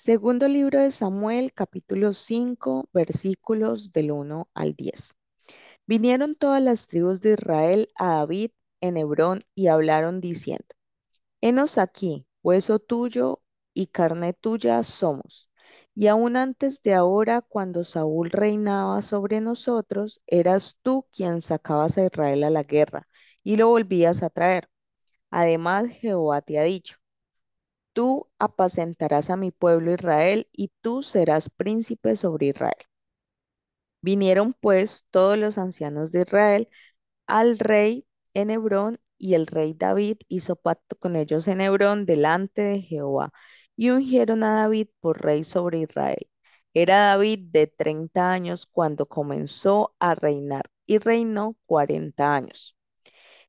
Segundo libro de Samuel, capítulo 5, versículos del 1 al 10. Vinieron todas las tribus de Israel a David en Hebrón y hablaron diciendo, Henos aquí, hueso tuyo y carne tuya somos. Y aún antes de ahora, cuando Saúl reinaba sobre nosotros, eras tú quien sacabas a Israel a la guerra y lo volvías a traer. Además, Jehová te ha dicho, Tú apacentarás a mi pueblo Israel y tú serás príncipe sobre Israel. Vinieron pues todos los ancianos de Israel al rey en Hebrón y el rey David hizo pacto con ellos en Hebrón delante de Jehová y ungieron a David por rey sobre Israel. Era David de 30 años cuando comenzó a reinar y reinó 40 años.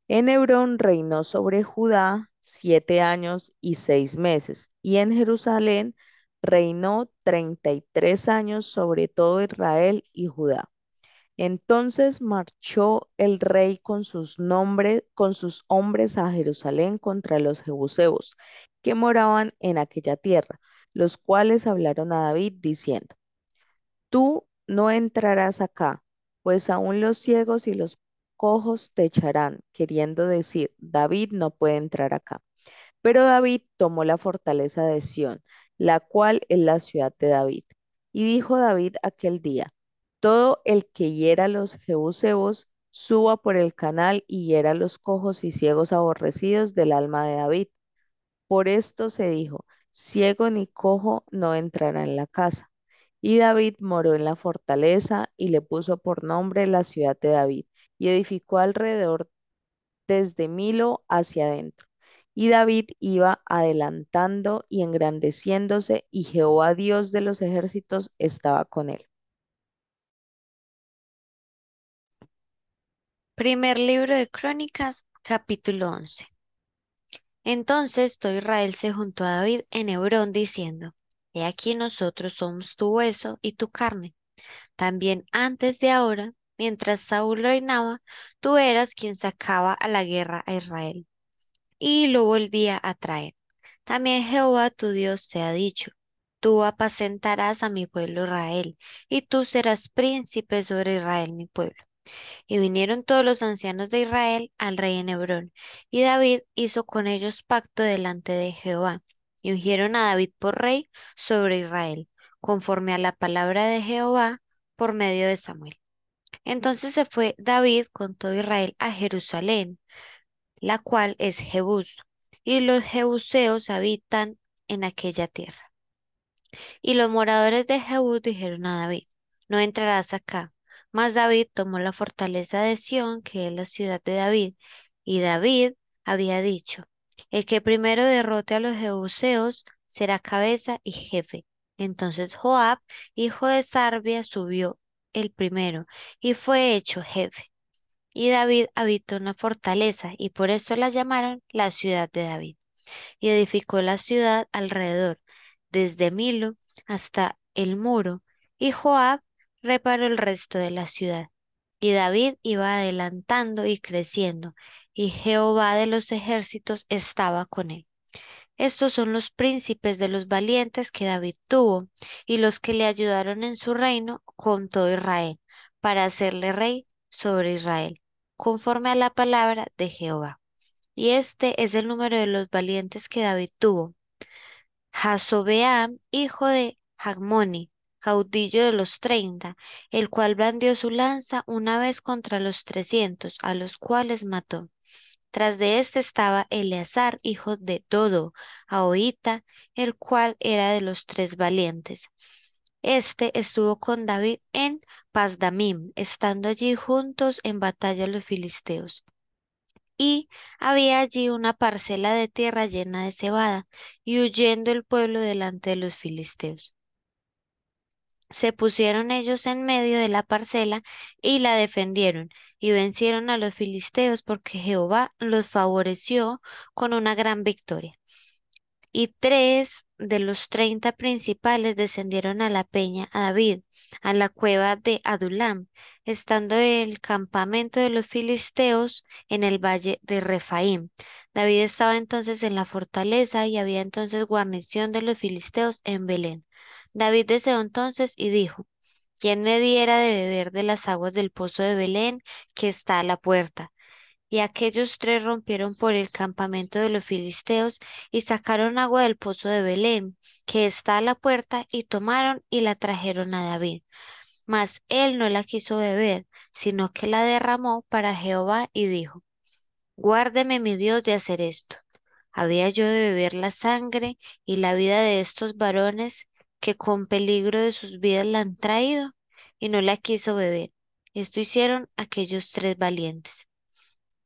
En Hebrón reinó sobre Judá siete años y seis meses, y en Jerusalén reinó treinta y tres años sobre todo Israel y Judá. Entonces marchó el rey con sus con sus hombres a Jerusalén contra los jebuseos que moraban en aquella tierra, los cuales hablaron a David diciendo: Tú no entrarás acá, pues aún los ciegos y los cojos te echarán, queriendo decir, David no puede entrar acá. Pero David tomó la fortaleza de Sión, la cual es la ciudad de David. Y dijo David aquel día, todo el que hiera los jebuseos, suba por el canal y hiera los cojos y ciegos aborrecidos del alma de David. Por esto se dijo, ciego ni cojo no entrará en la casa. Y David moró en la fortaleza y le puso por nombre la ciudad de David y edificó alrededor desde Milo hacia adentro. Y David iba adelantando y engrandeciéndose, y Jehová Dios de los ejércitos estaba con él. Primer libro de Crónicas, capítulo 11. Entonces todo Israel se juntó a David en Hebrón diciendo, He aquí nosotros somos tu hueso y tu carne. También antes de ahora mientras Saúl reinaba, tú eras quien sacaba a la guerra a Israel y lo volvía a traer. También Jehová tu Dios te ha dicho, tú apacentarás a mi pueblo Israel, y tú serás príncipe sobre Israel mi pueblo. Y vinieron todos los ancianos de Israel al rey en Hebrón, y David hizo con ellos pacto delante de Jehová, y ungieron a David por rey sobre Israel, conforme a la palabra de Jehová por medio de Samuel. Entonces se fue David con todo Israel a Jerusalén, la cual es Jebús, y los jebuseos habitan en aquella tierra. Y los moradores de Jebús dijeron a David, no entrarás acá. Mas David tomó la fortaleza de Sión, que es la ciudad de David, y David había dicho, el que primero derrote a los jebuseos será cabeza y jefe. Entonces Joab, hijo de Sarbia, subió el primero, y fue hecho jefe. Y David habitó una fortaleza, y por eso la llamaron la ciudad de David. Y edificó la ciudad alrededor, desde Milo hasta el muro, y Joab reparó el resto de la ciudad. Y David iba adelantando y creciendo, y Jehová de los ejércitos estaba con él. Estos son los príncipes de los valientes que David tuvo y los que le ayudaron en su reino con todo Israel, para hacerle rey sobre Israel, conforme a la palabra de Jehová. Y este es el número de los valientes que David tuvo. Jasobeam, hijo de Jagmoni, caudillo de los treinta, el cual blandió su lanza una vez contra los trescientos, a los cuales mató. Tras de éste estaba Eleazar, hijo de Dodo, Ahoita, el cual era de los tres valientes. Este estuvo con David en Pasdamim, estando allí juntos en batalla los filisteos. Y había allí una parcela de tierra llena de cebada, y huyendo el pueblo delante de los filisteos. Se pusieron ellos en medio de la parcela y la defendieron, y vencieron a los filisteos porque Jehová los favoreció con una gran victoria. Y tres de los treinta principales descendieron a la peña a David, a la cueva de Adulam, estando el campamento de los filisteos en el valle de Refaim. David estaba entonces en la fortaleza y había entonces guarnición de los filisteos en Belén. David deseó entonces y dijo, ¿quién me diera de beber de las aguas del pozo de Belén que está a la puerta? Y aquellos tres rompieron por el campamento de los filisteos y sacaron agua del pozo de Belén, que está a la puerta, y tomaron y la trajeron a David. Mas él no la quiso beber, sino que la derramó para Jehová y dijo, Guárdeme mi Dios de hacer esto. ¿Había yo de beber la sangre y la vida de estos varones que con peligro de sus vidas la han traído? Y no la quiso beber. Esto hicieron aquellos tres valientes.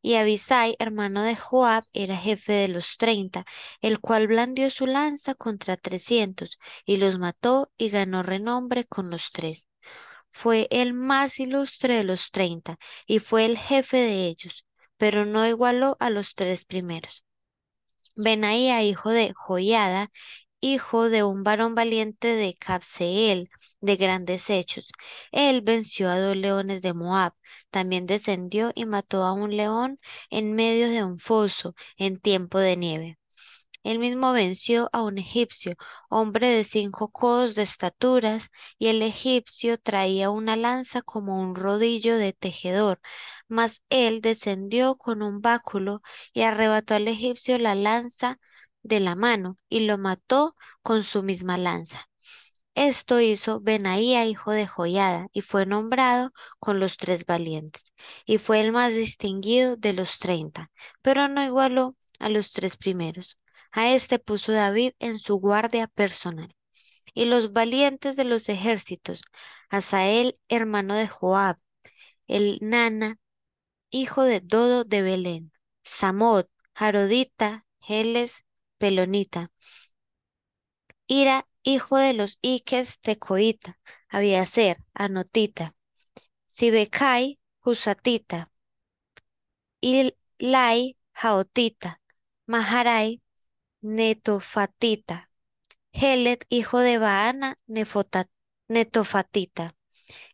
Y Abisai, hermano de Joab, era jefe de los treinta, el cual blandió su lanza contra trescientos, y los mató y ganó renombre con los tres. Fue el más ilustre de los treinta, y fue el jefe de ellos, pero no igualó a los tres primeros. Benaía, hijo de Joiada, hijo de un varón valiente de Cabseel, de grandes hechos. Él venció a dos leones de Moab. También descendió y mató a un león en medio de un foso en tiempo de nieve. Él mismo venció a un egipcio, hombre de cinco codos de estaturas, y el egipcio traía una lanza como un rodillo de tejedor. Mas él descendió con un báculo y arrebató al egipcio la lanza de la mano y lo mató con su misma lanza. Esto hizo Benaía, hijo de Joiada, y fue nombrado con los tres valientes, y fue el más distinguido de los treinta, pero no igualó a los tres primeros. A este puso David en su guardia personal. Y los valientes de los ejércitos, Asael, hermano de Joab, el Nana, hijo de Dodo de Belén, Samot, Jarodita, Geles, Pelonita, Ira, hijo de los Iques de Coita, Abiaser, Anotita, Sibecai, Husatita, Ilai, Jaotita, Maharai, Netofatita, Helet, hijo de Baana, Netofatita,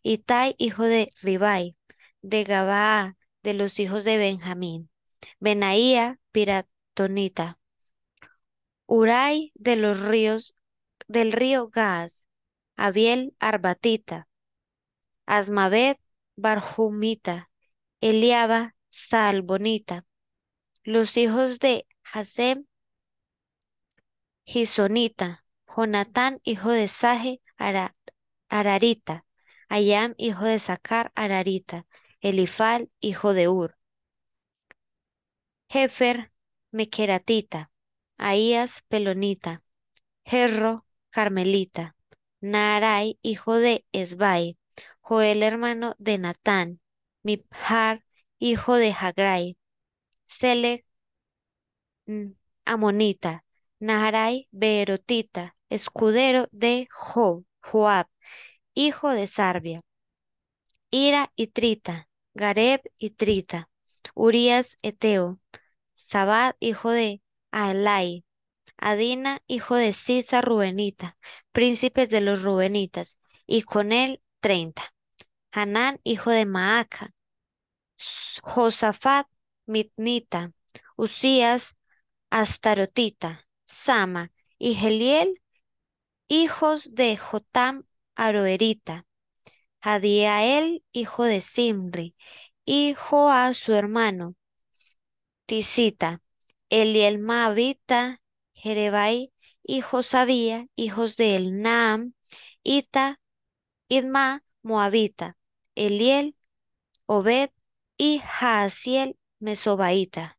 Itai, hijo de Ribai, de Gabaa, de los hijos de Benjamín, Benaía, Piratonita, Urai de los ríos, del río Gaz, Abiel, Arbatita, Asmavet, Barjumita, Eliaba, Salbonita, los hijos de Hasem, Gisonita, Jonatán, hijo de Saje, Ararita, Ayam, hijo de Sacar, Ararita, Elifal, hijo de Ur, Jefer, Mequeratita, Ahías, Pelonita, Jerro, Carmelita, Narai, hijo de Esbai, Joel, hermano de Natán, Mibhar, hijo de Hagrai, Selec, Amonita, Naharai, Beerotita, escudero de Joab, hijo de Sarbia, Ira y Trita, Gareb y Trita, Urias Eteo, Sabad, hijo de Alai, Adina, hijo de Sisa Rubenita, príncipes de los Rubenitas, y con él treinta. Hanán, hijo de Maaca, Josafat, Mitnita, Usías, Astarotita, Sama y Geliel, hijos de Jotam, Aroerita, Jadiael, hijo de Simri, y Joa, su hermano, Tisita, Eliel Maavita, Jerebai, y Josabía, hijos de El Naam, Ita, Idma, Moabita, Eliel, Obed y Jaasiel, Mesobaita.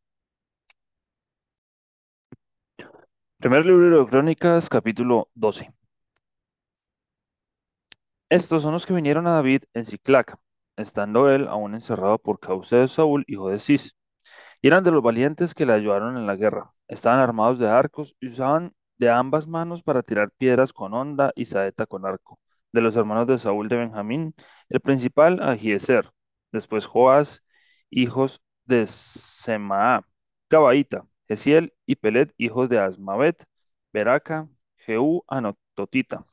Primer libro de Crónicas, capítulo 12. Estos son los que vinieron a David en Ciclac, estando él aún encerrado por causa de Saúl, hijo de Cis. Y eran de los valientes que le ayudaron en la guerra. Estaban armados de arcos y usaban de ambas manos para tirar piedras con honda y saeta con arco. De los hermanos de Saúl de Benjamín, el principal Agieser, después Joás, hijos de Semaa, Gabaita, Gesiel y Pelet, hijos de Asmavet, Beraca, Jehú Anatotita,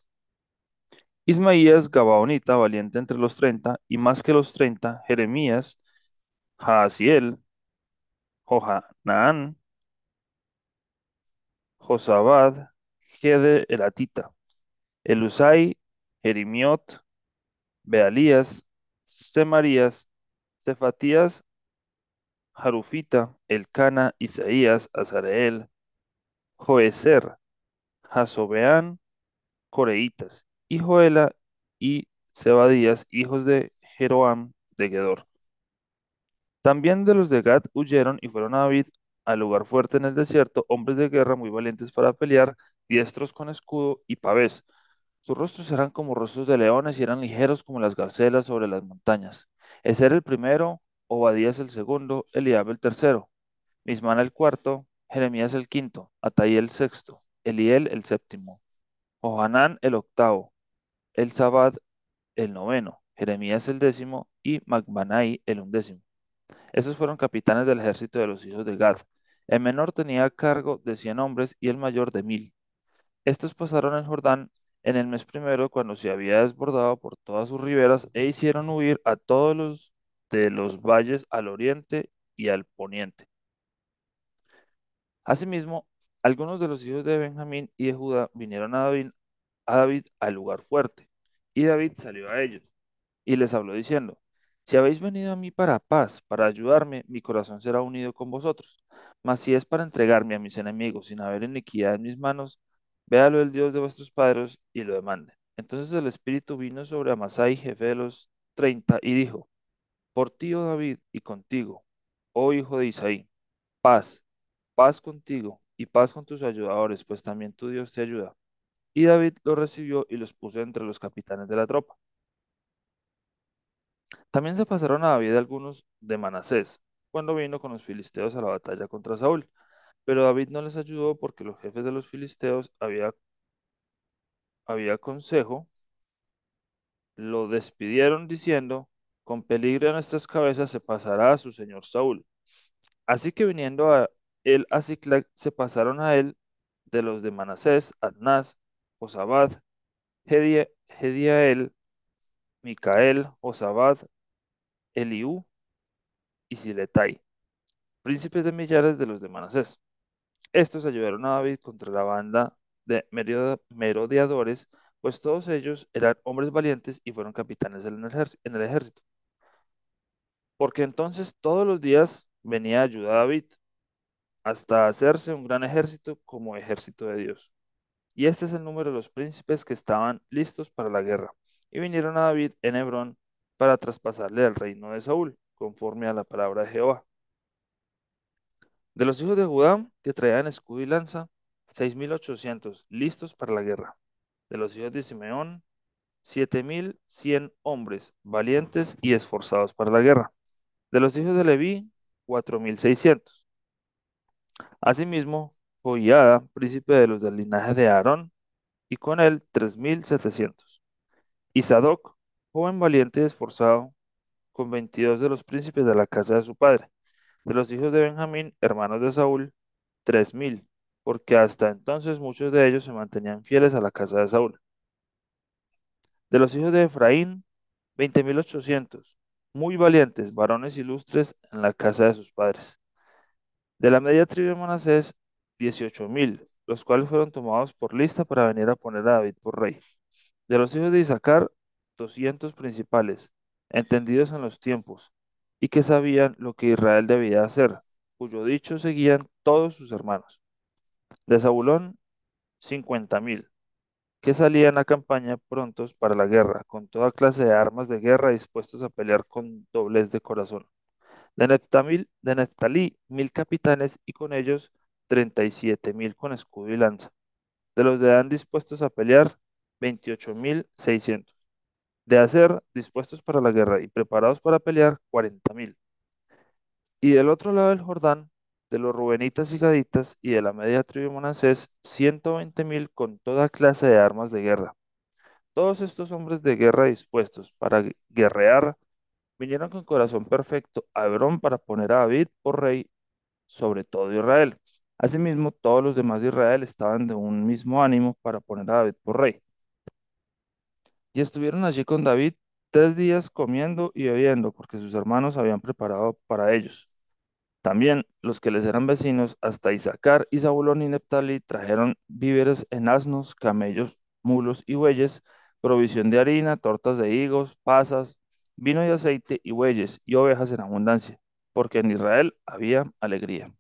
Ismaías Gabaonita, valiente entre los treinta, y más que los treinta, Jeremías, Jaasiel, Johanán, Josabad, Gede Elatita, Elusai, Jerimiot, Bealías, Semarías, Cefatías, Harufita, Elcana, Isaías, Azareel, Joezer, Jasobeán, Coreitas, y Joela y Zebadías, hijos de Jeroam de Gedor. También de los de Gad huyeron y fueron a David al lugar fuerte en el desierto, hombres de guerra muy valientes para pelear, diestros con escudo y pavés. Sus rostros eran como rostros de leones y eran ligeros como las garcelas sobre las montañas. Ese el primero, Obadías el segundo, Eliab el tercero, Mismán el cuarto, Jeremías el quinto, Ataí el sexto, Eliel el séptimo, Johanán el octavo, el Sabad el noveno, Jeremías el décimo y Macbanai el undécimo. Estos fueron capitanes del ejército de los hijos de Gad. El menor tenía cargo de cien hombres y el mayor de mil. Estos pasaron el Jordán en el mes primero cuando se había desbordado por todas sus riberas e hicieron huir a todos los de los valles al oriente y al poniente. Asimismo, algunos de los hijos de Benjamín y de Judá vinieron a David, a David al lugar fuerte, y David salió a ellos y les habló diciendo, si habéis venido a mí para paz, para ayudarme, mi corazón será unido con vosotros. Mas si es para entregarme a mis enemigos sin haber iniquidad en mis manos, véalo el Dios de vuestros padres y lo demande. Entonces el Espíritu vino sobre Amasai, jefe de los treinta, y dijo, por ti, oh David, y contigo, oh hijo de Isaí, paz, paz contigo y paz con tus ayudadores, pues también tu Dios te ayuda. Y David los recibió y los puso entre los capitanes de la tropa. También se pasaron a David algunos de Manasés, cuando vino con los filisteos a la batalla contra Saúl. Pero David no les ayudó porque los jefes de los filisteos había, había consejo, lo despidieron diciendo, con peligro en nuestras cabezas se pasará a su señor Saúl. Así que viniendo a él a Ciclac, se pasaron a él de los de Manasés, Adnás, Josabad, Hediael, Micael, Josabad, Eliú y Siletai, príncipes de millares de los de Manasés. Estos ayudaron a David contra la banda de merodeadores, pues todos ellos eran hombres valientes y fueron capitanes en el ejército. Porque entonces todos los días venía ayuda a David, hasta hacerse un gran ejército como ejército de Dios. Y este es el número de los príncipes que estaban listos para la guerra. Y vinieron a David en Hebrón para traspasarle el reino de Saúl, conforme a la palabra de Jehová. De los hijos de Judá, que traían escudo y lanza, seis mil ochocientos, listos para la guerra. De los hijos de Simeón, siete mil cien hombres, valientes y esforzados para la guerra. De los hijos de Leví, cuatro mil seiscientos. Asimismo, Joiada, príncipe de los del linaje de Aarón, y con él tres mil setecientos. Y Sadoc, joven valiente y esforzado, con veintidós de los príncipes de la casa de su padre. De los hijos de Benjamín, hermanos de Saúl, tres mil, porque hasta entonces muchos de ellos se mantenían fieles a la casa de Saúl. De los hijos de Efraín, veinte mil ochocientos, muy valientes, varones ilustres en la casa de sus padres. De la media tribu de Manasés, dieciocho mil, los cuales fueron tomados por lista para venir a poner a David por rey. De los hijos de Isaacar, doscientos principales, entendidos en los tiempos, y que sabían lo que Israel debía hacer, cuyo dicho seguían todos sus hermanos. De Zabulón, cincuenta mil, que salían a campaña prontos para la guerra, con toda clase de armas de guerra dispuestos a pelear con doblez de corazón. De de Neftalí mil capitanes y con ellos treinta y siete mil con escudo y lanza. De los de Dan dispuestos a pelear, veintiocho mil seiscientos. De hacer dispuestos para la guerra y preparados para pelear, cuarenta mil. Y del otro lado del Jordán, de los Rubenitas y Gaditas y de la media tribu de Manasés, ciento veinte mil con toda clase de armas de guerra. Todos estos hombres de guerra dispuestos para guerrear vinieron con corazón perfecto a Hebrón para poner a David por rey sobre todo Israel. Asimismo, todos los demás de Israel estaban de un mismo ánimo para poner a David por rey. Y estuvieron allí con David tres días comiendo y bebiendo, porque sus hermanos habían preparado para ellos. También los que les eran vecinos, hasta Isaacar y Zabulón y Neptali, trajeron víveres en asnos, camellos, mulos y bueyes, provisión de harina, tortas de higos, pasas, vino y aceite y bueyes y ovejas en abundancia, porque en Israel había alegría.